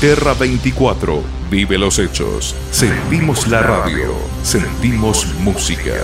Terra 24. Vive los hechos. Sentimos la radio. Sentimos música.